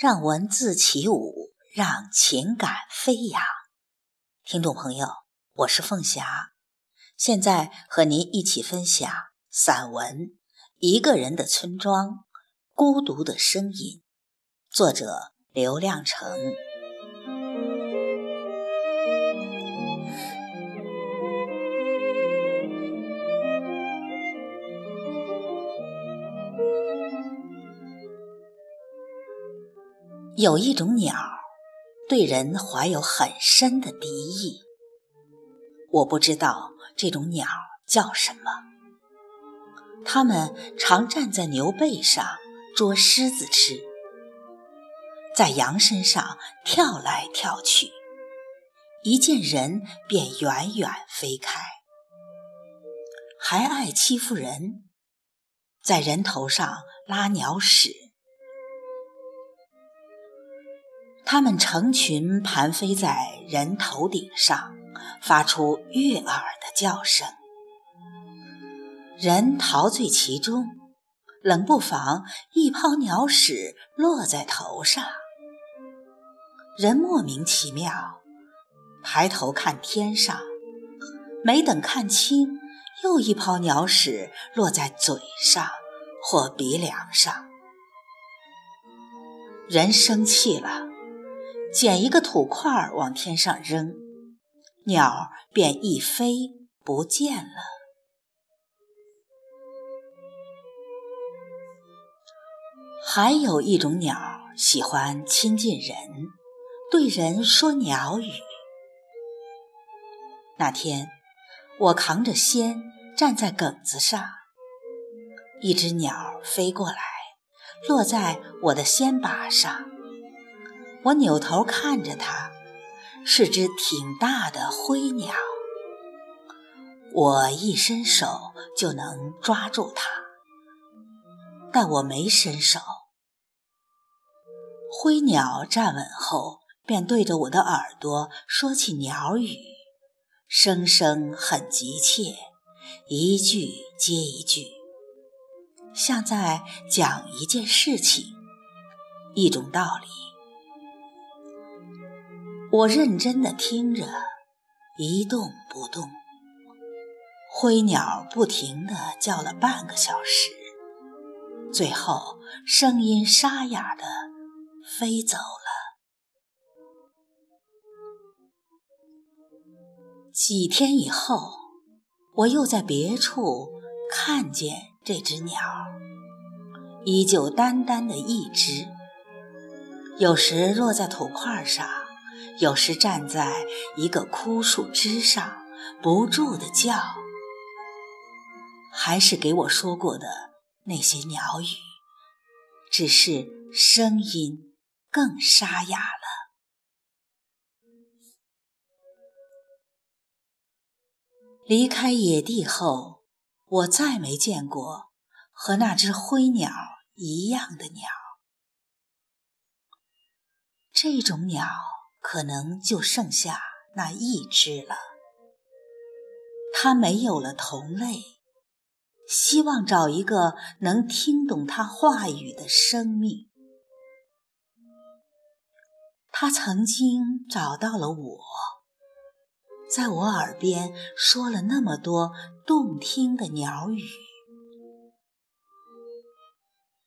让文字起舞，让情感飞扬。听众朋友，我是凤霞，现在和您一起分享散文《一个人的村庄，孤独的声音》，作者刘亮程。有一种鸟，对人怀有很深的敌意。我不知道这种鸟叫什么。它们常站在牛背上捉狮子吃，在羊身上跳来跳去，一见人便远远飞开，还爱欺负人，在人头上拉鸟屎。它们成群盘飞在人头顶上，发出悦耳的叫声。人陶醉其中，冷不防一泡鸟屎落在头上。人莫名其妙，抬头看天上，没等看清，又一泡鸟屎落在嘴上或鼻梁上。人生气了。捡一个土块往天上扔，鸟便一飞不见了。还有一种鸟喜欢亲近人，对人说鸟语。那天，我扛着仙站在梗子上，一只鸟飞过来，落在我的仙把上。我扭头看着它，是只挺大的灰鸟。我一伸手就能抓住它，但我没伸手。灰鸟站稳后，便对着我的耳朵说起鸟语，声声很急切，一句接一句，像在讲一件事情，一种道理。我认真地听着，一动不动。灰鸟不停地叫了半个小时，最后声音沙哑地飞走了。几天以后，我又在别处看见这只鸟，依旧单单的一只，有时落在土块上。有时站在一个枯树枝上，不住地叫，还是给我说过的那些鸟语，只是声音更沙哑了。离开野地后，我再没见过和那只灰鸟一样的鸟。这种鸟。可能就剩下那一只了。它没有了同类，希望找一个能听懂它话语的生命。它曾经找到了我，在我耳边说了那么多动听的鸟语，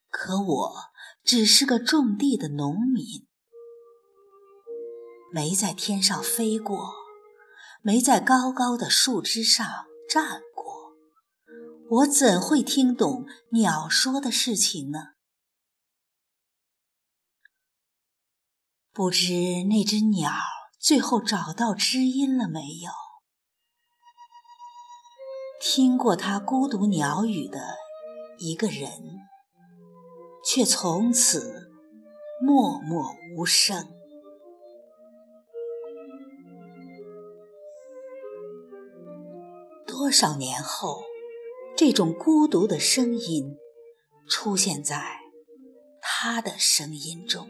可我只是个种地的农民。没在天上飞过，没在高高的树枝上站过，我怎会听懂鸟说的事情呢？不知那只鸟最后找到知音了没有？听过它孤独鸟语的一个人，却从此默默无声。多少年后，这种孤独的声音出现在他的声音中。